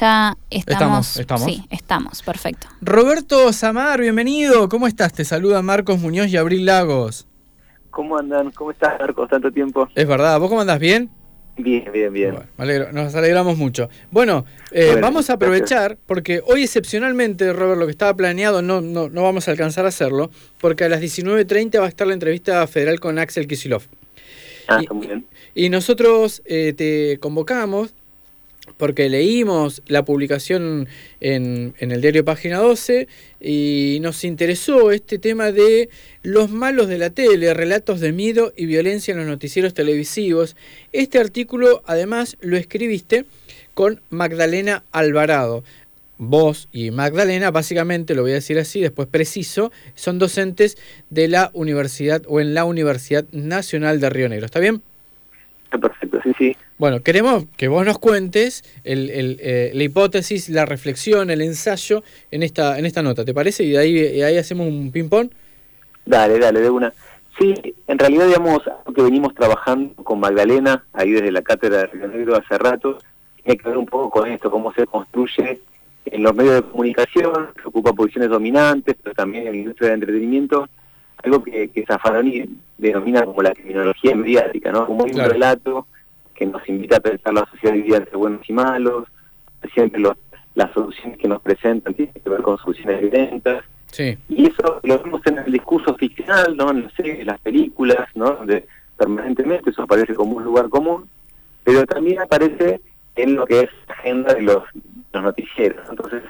Ya estamos, Estamos, estamos. Sí, estamos, perfecto. Roberto Samar, bienvenido. ¿Cómo estás? Te saluda Marcos Muñoz y Abril Lagos. ¿Cómo andan? ¿Cómo estás, Marcos? Tanto tiempo. Es verdad, ¿vos cómo andás? ¿Bien? Bien, bien, bien. Bueno, me alegro, nos alegramos mucho. Bueno, eh, Bueno, vamos a aprovechar, porque hoy excepcionalmente, Robert, lo que estaba planeado no, no, no vamos a alcanzar a hacerlo, porque a las 19.30 va a estar la entrevista federal con Axel Kisilov. Ah, y- está muy bien. Y nosotros eh, te convocamos porque leímos la publicación en, en el diario Página 12 y nos interesó este tema de los malos de la tele, relatos de miedo y violencia en los noticieros televisivos. Este artículo además lo escribiste con Magdalena Alvarado. Vos y Magdalena, básicamente, lo voy a decir así, después preciso, son docentes de la universidad o en la Universidad Nacional de Río Negro. ¿Está bien? Está perfecto, sí, sí. Bueno, queremos que vos nos cuentes el, el, eh, la hipótesis, la reflexión, el ensayo en esta, en esta nota, ¿te parece? Y de ahí, y ahí hacemos un ping-pong. Dale, dale, de una. Sí, en realidad, digamos, algo que venimos trabajando con Magdalena, ahí desde la cátedra de Río Negro hace rato, tiene que ver un poco con esto, cómo se construye en los medios de comunicación, que ocupa posiciones dominantes, pero también en la industria del entretenimiento, algo que, que Zaffaroni denomina como la criminología mediática, ¿no? Como un Claro. relato que nos invita a pensar la sociedad dividida entre buenos y malos, siempre los, las soluciones que nos presentan tienen que ver con soluciones violentas, Sí, y eso lo vemos en el discurso ficcional, ¿no? En las series, las películas, ¿no? Donde permanentemente eso aparece como un lugar común, pero también aparece en lo que es la agenda de los, los noticieros. Entonces,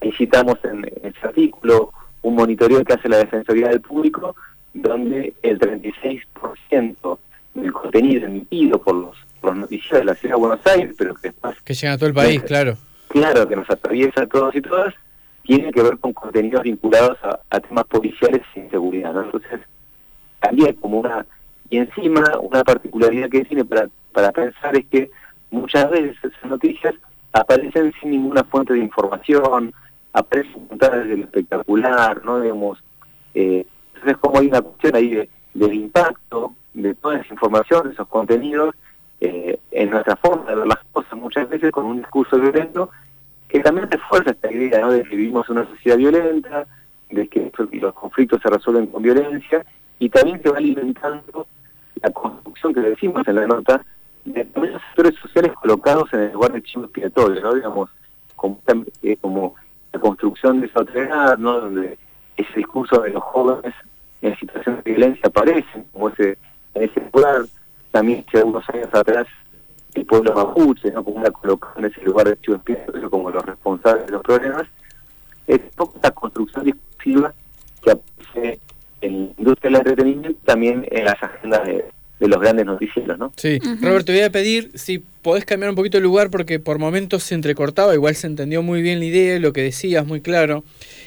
ahí citamos en, en ese artículo un monitoreo que hace la Defensoría del Público, donde el 36% del contenido emitido por los, los noticieros de la Ciudad de Buenos Aires, pero que después que llega a todo el país, claro. claro que nos atraviesa a todos y todas, tiene que ver con contenidos vinculados a, a temas policiales y inseguridad, ¿no? Entonces, también como una, y encima una particularidad que tiene para, para pensar es que muchas veces esas noticias aparecen sin ninguna fuente de información, aparecen contadas desde lo espectacular, ¿no? Digamos, eh, entonces como hay una cuestión ahí de, del impacto de toda esa información, de esos contenidos, en nuestra forma de ver las cosas, muchas veces con un discurso violento, que también refuerza esta idea ¿no? de que vivimos una sociedad violenta, de que los conflictos se resuelven con violencia, y también se va alimentando la construcción que decimos en la nota, de los sectores sociales colocados en el lugar de chivo expiatorio, ¿no? Digamos, como, eh, como la construcción de esa otredad, ¿no? Donde ese discurso de los jóvenes en situación de violencia aparece, como ese, en ese lugar, también hace unos años atrás el pueblo mapuche, ¿no? como una colocada en ese lugar de chivo expiatorio como los responsables de los problemas, es poco esta construcción discursiva que aparece en la industria del entretenimiento también en las agendas de, de los grandes noticieros, ¿no? Sí, Ujú. Roberto, te voy a pedir si podés cambiar un poquito el lugar porque por momentos se entrecortaba, igual se entendió muy bien la idea y lo que decías, muy claro.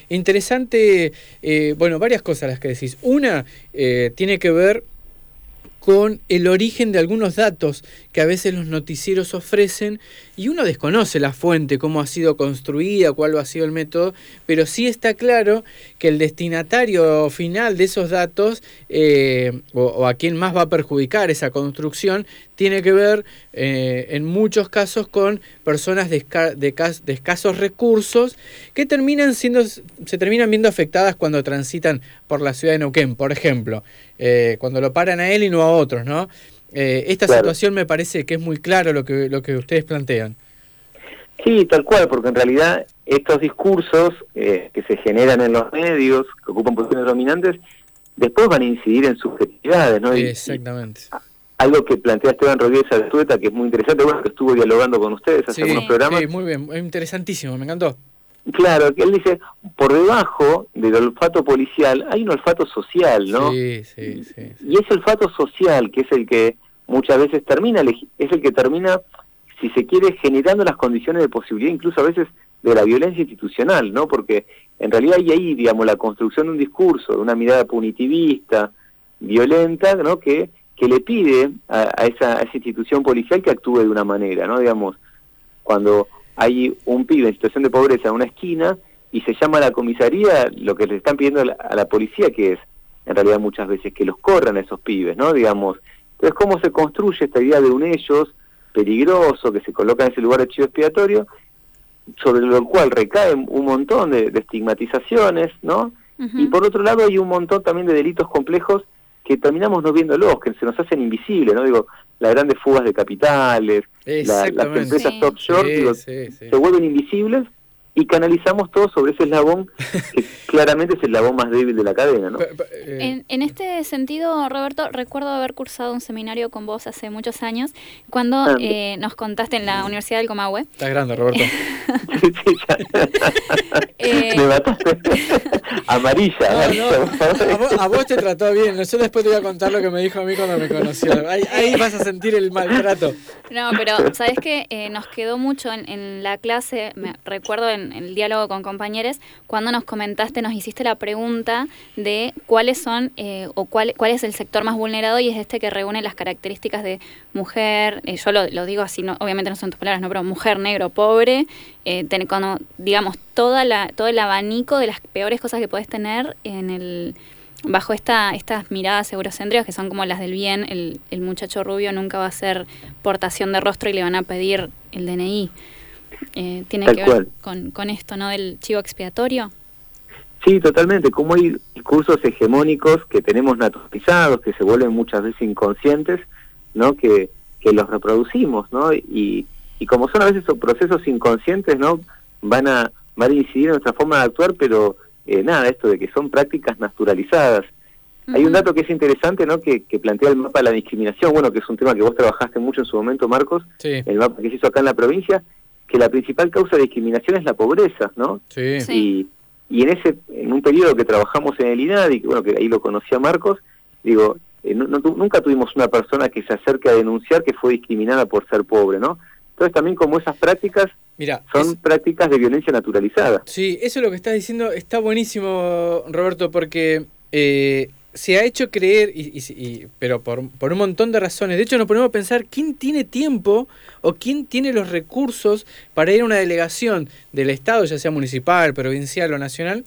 Interesante, eh, bueno, varias cosas las que decís. Una eh, tiene que ver con el origen de algunos datos que a veces los noticieros ofrecen y uno desconoce la fuente, cómo ha sido construida, cuál ha sido el método, pero sí está claro que el destinatario final de esos datos eh, o, o a quien más va a perjudicar esa construcción tiene que ver eh, en muchos casos con personas de, de de escasos recursos que terminan siendo se terminan viendo afectadas cuando transitan por la ciudad de Neuquén, por ejemplo, eh, cuando lo paran a él y no a otros, ¿no? Eh, esta Claro. situación me parece que es muy claro lo que lo que ustedes plantean. Sí, tal cual, porque en realidad estos discursos que se generan en los medios, que ocupan posiciones dominantes, después van a incidir en subjetividades, ¿no? Y- Exactamente. Algo que plantea Esteban Rodríguez Altueta, que es muy interesante, bueno, que estuvo dialogando con ustedes hace Sí, algunos programas. sí, muy bien, interesantísimo, me encantó. Claro, que él dice, por debajo del olfato policial hay un olfato social, ¿no? Sí, sí, sí. sí. Y ese olfato social, que es el que muchas veces termina, es el que termina, si se quiere, generando las condiciones de posibilidad, incluso a veces, de la violencia institucional, ¿no? Porque en realidad hay ahí, digamos, la construcción de un discurso, de una mirada punitivista, violenta, ¿no? Que, que le pide a, a esa, a esa institución policial que actúe de una manera, ¿no? Digamos, cuando hay un pibe en situación de pobreza en una esquina y se llama a la comisaría, lo que le están pidiendo a la, a la policía, que es, en realidad muchas veces, que los corran a esos pibes, ¿no? Digamos, entonces, ¿cómo se construye esta idea de un ellos peligroso que se coloca en ese lugar de chivo expiatorio? sobre lo cual recae un montón de, estigmatizaciones, ¿no? Y por otro lado hay un montón también de delitos complejos que terminamos no viéndolos, que se nos hacen invisibles, ¿no? Digo, las grandes fugas de capitales, las empresas top short, se vuelven invisibles y canalizamos todo sobre ese eslabón que claramente es el eslabón más débil de la cadena. ¿no? Eh, en, este sentido, Roberto, recuerdo haber cursado un seminario con vos hace muchos años, cuando ah. eh, nos contaste en la Universidad del Comahue. Estás grande, Roberto. eh, Me mataste. Amarilla. a, vos, te trató bien. Yo después te voy a contar lo que me dijo a mí cuando me conoció. Ahí, vas a sentir el maltrato. No, pero sabes que eh, nos quedó mucho en, en la clase, me recuerdo en el diálogo con compañeros, cuando nos comentaste, nos hiciste la pregunta de cuáles son eh, o cuál, cuál es el sector más vulnerado y es este que reúne las características de mujer, eh, yo lo, digo así, no, obviamente no son tus palabras, no, pero mujer, negro, pobre, eh, cuando, digamos, toda la, todo el abanico de las peores cosas que puedes tener en el bajo esta, estas miradas eurocéntricas que son como las del bien, el, el muchacho rubio nunca va a hacer portación de rostro y le van a pedir el DNI. Eh, tiene que ver con, con esto, ¿no? Del chivo expiatorio. Sí, totalmente. Como hay discursos hegemónicos que tenemos naturalizados, que se vuelven muchas veces inconscientes, ¿no? Que, que los reproducimos, ¿no? Y, y como son a veces esos procesos inconscientes, ¿no? Van a, van a incidir en nuestra forma de actuar, pero eh, nada, esto de que son prácticas naturalizadas. Hay un dato que es interesante, ¿no? Que, que, plantea el mapa de la discriminación, bueno, que es un tema que vos trabajaste mucho en su momento, Marcos, el mapa que se hizo acá en la provincia, que la principal causa de discriminación es la pobreza, ¿no? Sí. Y, y en ese en un periodo que trabajamos en el INAD y que bueno que ahí lo conocía Marcos, digo, eh, nunca tuvimos una persona que se acerque a denunciar que fue discriminada por ser pobre, ¿no? Entonces también como esas prácticas Mira, son prácticas de violencia naturalizada. Sí, eso es lo que estás diciendo está buenísimo, Roberto, porque eh, se ha hecho creer, y, pero por, por, un montón de razones. De hecho, nos ponemos a pensar quién tiene tiempo o quién tiene los recursos para ir a una delegación del Estado, ya sea municipal, provincial o nacional,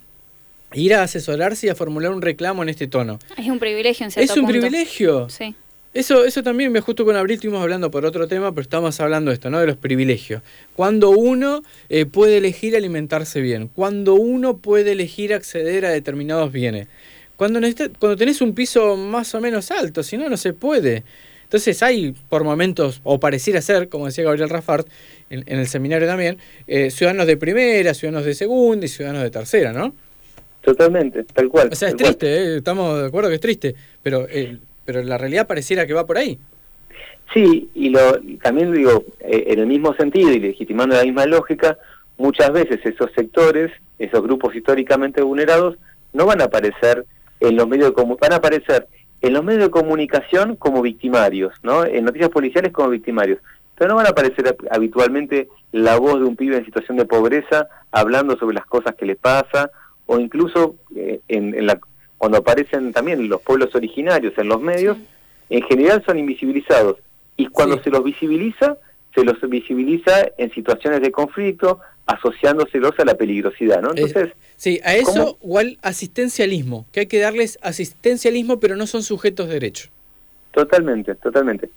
e ir a asesorarse y a formular un reclamo en este tono. Es un privilegio, en cierto Es un privilegio. Sí. Eso, eso también, me justo con Abril estuvimos hablando por otro tema, pero estamos hablando de esto, ¿no? De los privilegios. Cuando uno eh, puede elegir alimentarse bien, cuando uno puede elegir acceder a determinados bienes cuando, cuando tenés un piso más o menos alto, si no, no se puede. Entonces hay por momentos, o pareciera ser, como decía Gabriel Rafart en, el seminario también, eh, ciudadanos de primera, ciudadanos de segunda y ciudadanos de tercera, ¿no? Totalmente, tal cual. O sea, es triste, eh, estamos de acuerdo que es triste, pero, eh, pero la realidad pareciera que va por ahí. Sí, y lo, también digo, en el mismo sentido y legitimando la misma lógica, muchas veces esos sectores, esos grupos históricamente vulnerados, no van a aparecer en los medios de van a aparecer en los medios de comunicación como victimarios, ¿no? En noticias policiales como victimarios. Pero no van a aparecer habitualmente la voz de un pibe en situación de pobreza hablando sobre las cosas que le pasa, o incluso eh, en, la, cuando aparecen también los pueblos originarios en los medios, en general son invisibilizados. Y cuando se los visibiliza, se los visibiliza en situaciones de conflicto, asociándoselos a la peligrosidad, ¿no? Entonces, sí, a eso o al asistencialismo, que hay que darles asistencialismo, pero no son sujetos de derecho. Totalmente, totalmente.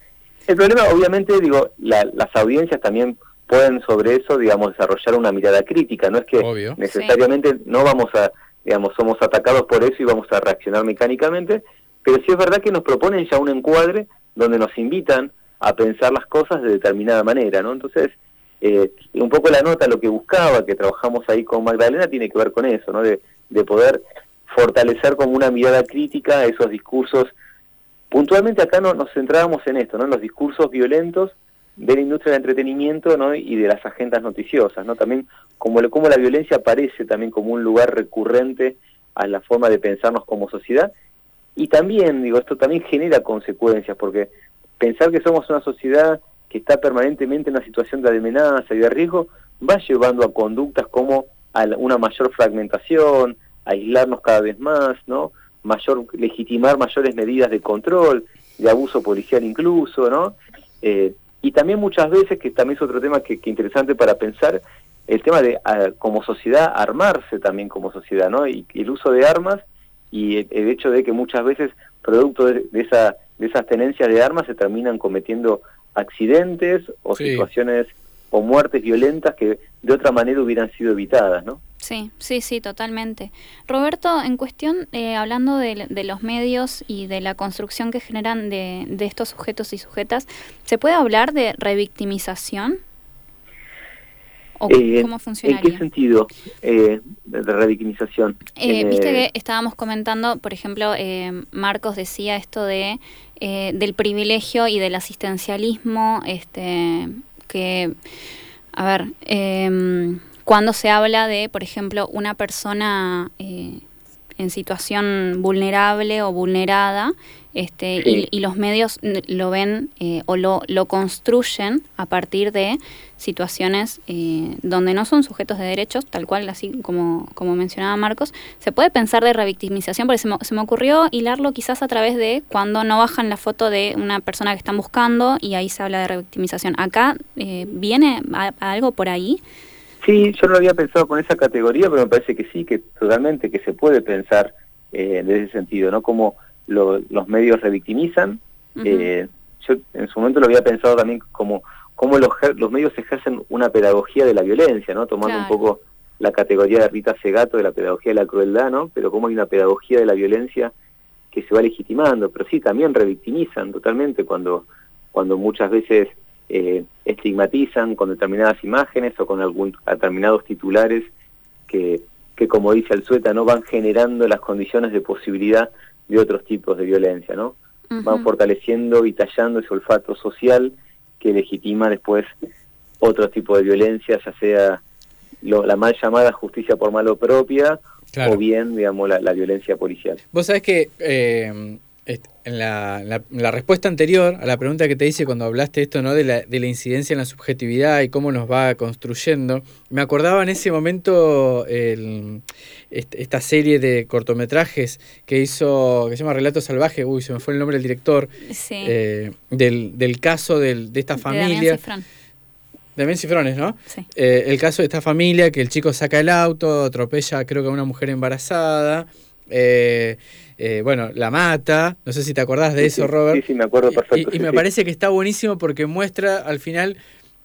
El problema, obviamente, digo, las audiencias también pueden sobre eso, digamos, desarrollar una mirada crítica, no es que necesariamente no vamos a, digamos, somos atacados por eso y vamos a reaccionar mecánicamente, pero sí es verdad que nos proponen ya un encuadre donde nos invitan a pensar las cosas de determinada manera, ¿no? Entonces, eh, un poco la nota, lo que buscaba, que trabajamos ahí con Magdalena, tiene que ver con eso, ¿no? De, poder fortalecer como una mirada crítica esos discursos. Puntualmente acá no, nos centrábamos en esto, ¿no? En los discursos violentos de la industria del entretenimiento ¿no? y de las agendas noticiosas, ¿no? También como, como la violencia aparece también como un lugar recurrente a la forma de pensarnos como sociedad. Y también, digo, esto también genera consecuencias, porque pensar que somos una sociedad que está permanentemente en una situación de amenaza y de riesgo, va llevando a conductas como a una mayor fragmentación, aislarnos cada vez más, ¿no? Mayor, legitimar mayores medidas de control, de abuso policial incluso, ¿no? Eh, y también muchas veces, que también es otro tema que, que interesante para pensar, el tema de como sociedad armarse también como sociedad, ¿no? Y, el uso de armas y el, hecho de que muchas veces, producto de, esa, de esas tenencias de armas, se terminan cometiendo accidentes o situaciones o muertes violentas que de otra manera hubieran sido evitadas, ¿no? Sí, sí, sí, totalmente. Roberto, en cuestión, eh, hablando de, los medios y de la construcción que generan de, de estos sujetos y sujetas, ¿se puede hablar de revictimización? ¿O eh, ¿Cómo funcionaría? ¿En qué sentido eh, de revictimización? Eh, viste que estábamos comentando, por ejemplo, Marcos decía esto de del privilegio y del asistencialismo, este que, a ver, em, cuando se habla de, por ejemplo, una persona en situación vulnerable o vulnerada, este, y, los medios lo ven eh, o lo, lo, construyen a partir de situaciones eh, donde no son sujetos de derechos, tal cual, así como, como mencionaba Marcos. Se puede pensar de revictimización, porque se me, se me ocurrió hilarlo quizás a través de cuando no bajan la foto de una persona que están buscando y ahí se habla de revictimización. ¿Acá eh, viene algo por ahí? Sí, yo no había pensado con esa categoría, pero me parece que sí, que totalmente, que se puede pensar eh, en ese sentido, ¿no? Como los medios revictimizan. eh, yo en su momento lo había pensado también como cómo los, los medios ejercen una pedagogía de la violencia, ¿no? Tomando un poco la categoría de Rita Segato de la pedagogía de la crueldad, ¿no? Pero cómo hay una pedagogía de la violencia que se va legitimando, pero sí, también revictimizan totalmente cuando, cuando muchas veces eh, estigmatizan con determinadas imágenes o con algún, determinados titulares que, que, como dice Alzueta, no van generando las condiciones de posibilidad de otros tipos de violencia, ¿no? Van fortaleciendo y tallando ese olfato social que legitima después otro tipo de violencia, ya sea la mal llamada justicia por malo propia o bien, digamos, la, la, violencia policial. Vos sabés que eh, en la, la, respuesta anterior a la pregunta que te hice cuando hablaste esto, ¿no? De la, de la incidencia en la subjetividad y cómo nos va construyendo, me acordaba en ese momento el, esta serie de cortometrajes que hizo, que se llama Relato Salvaje, uy, se me fue el nombre del director, eh, del, del, caso del, de esta familia. De Ben Cifrones, ¿no? Sí. Eh, el caso de esta familia que el chico saca el auto, atropella creo que a una mujer embarazada. Eh, eh, bueno, la mata, no sé si te acordás de eso, Robert. Sí, sí, me acuerdo perfecto. Y, me parece que está buenísimo porque muestra al final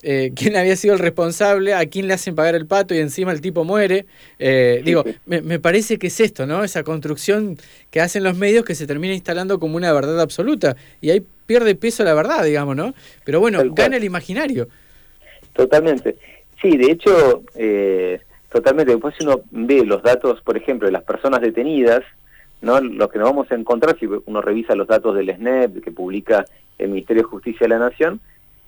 eh, quién había sido el responsable, a quién le hacen pagar el pato y encima el tipo muere. Eh, digo, me, me, parece que es esto, ¿no? Esa construcción que hacen los medios que se termina instalando como una verdad absoluta. Y ahí pierde peso la verdad, digamos, ¿no? Pero bueno, gana el imaginario. Totalmente. Sí, de hecho, totalmente. Después uno ve los datos, por ejemplo, de las personas detenidas, ¿no? Lo que nos vamos a encontrar si uno revisa los datos del SNEP que publica el Ministerio de Justicia de la Nación,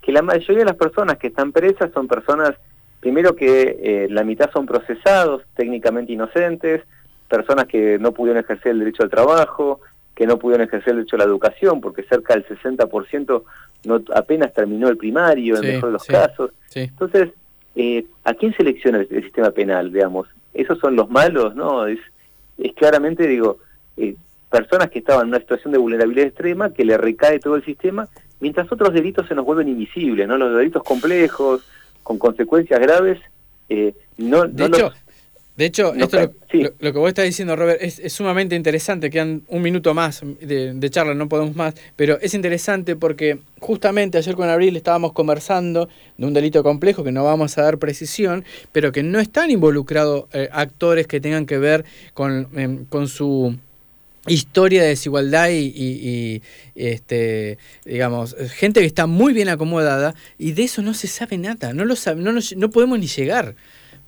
que la mayoría de las personas que están presas son personas, primero que eh, la mitad son procesados, técnicamente inocentes, personas que no pudieron ejercer el derecho al trabajo, que no pudieron ejercer el derecho a la educación, porque cerca del 60% no, apenas terminó el primario, en mejor de los casos. Entonces, eh, ¿a quién selecciona el, el, sistema penal, digamos? ¿Esos son los malos? No, es, es claramente, digo, eh, personas que estaban en una situación de vulnerabilidad extrema, que le recae todo el sistema, mientras otros delitos se nos vuelven invisibles, ¿no? Los delitos complejos, con consecuencias graves, eh, no, de hecho, De hecho, esto lo, que vos estás diciendo, Robert, es, sumamente interesante. Quedan un minuto más de, de, charla, no podemos más. Pero es interesante porque justamente ayer con Abril estábamos conversando de un delito complejo que no vamos a dar precisión, pero que no están involucrados eh, actores que tengan que ver con, em, con su historia de desigualdad y, este digamos gente que está muy bien acomodada y de eso no se sabe nada no lo no, no podemos ni llegar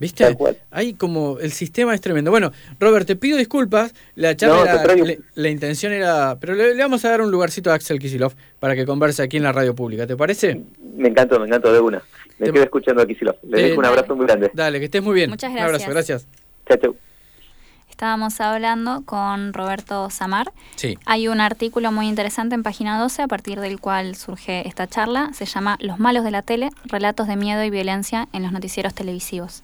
¿Viste? Hay como el sistema es tremendo. Bueno, Robert, te pido disculpas. La charla, la, intención era. Pero le, vamos a dar un lugarcito a Axel Kisilov para que converse aquí en la radio pública. ¿Te parece? Me encantó, me encantó de una. Me quedo escuchando a Kisilov. Le dejo un abrazo muy grande. Dale, que estés muy bien. Muchas gracias. Un abrazo, gracias. Chao, chao. Estábamos hablando con Roberto Samar. Sí. Hay un artículo muy interesante en página 12 a partir del cual surge esta charla. Se llama Los malos de la tele, relatos de miedo y violencia en los noticieros televisivos.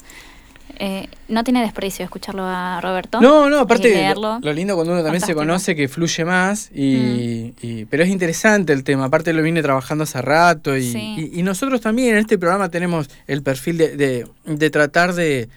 Eh, no tiene desprecio escucharlo a Roberto. No, no, aparte lo, lo, lindo cuando uno también se conoce que fluye más, y, mm. pero es interesante el tema, aparte lo viene trabajando hace rato y, y, nosotros también en este programa tenemos el perfil de, de, de tratar de,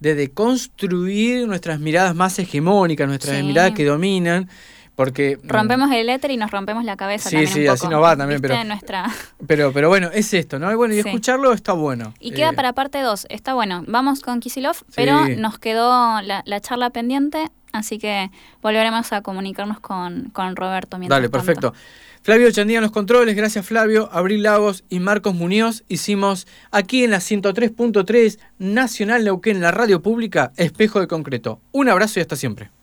de deconstruir nuestras miradas más hegemónicas, nuestras miradas que dominan, Porque, mm, rompemos el éter y nos rompemos la cabeza. Sí, sí, así no va también. Pero, nuestra... pero, pero bueno, es esto, ¿no? Y bueno, y escucharlo está bueno. Y queda eh, para parte 2, está bueno. Vamos con Kisilov, pero nos quedó la, charla pendiente, así que volveremos a comunicarnos con, con Roberto. Dale, perfecto. Flavio Chandía en los controles, gracias Flavio, Abril Lagos y Marcos Muñoz. Hicimos aquí en la 103.3 Nacional Neuquén, la radio pública, Espejo de Concreto. Un abrazo y hasta siempre.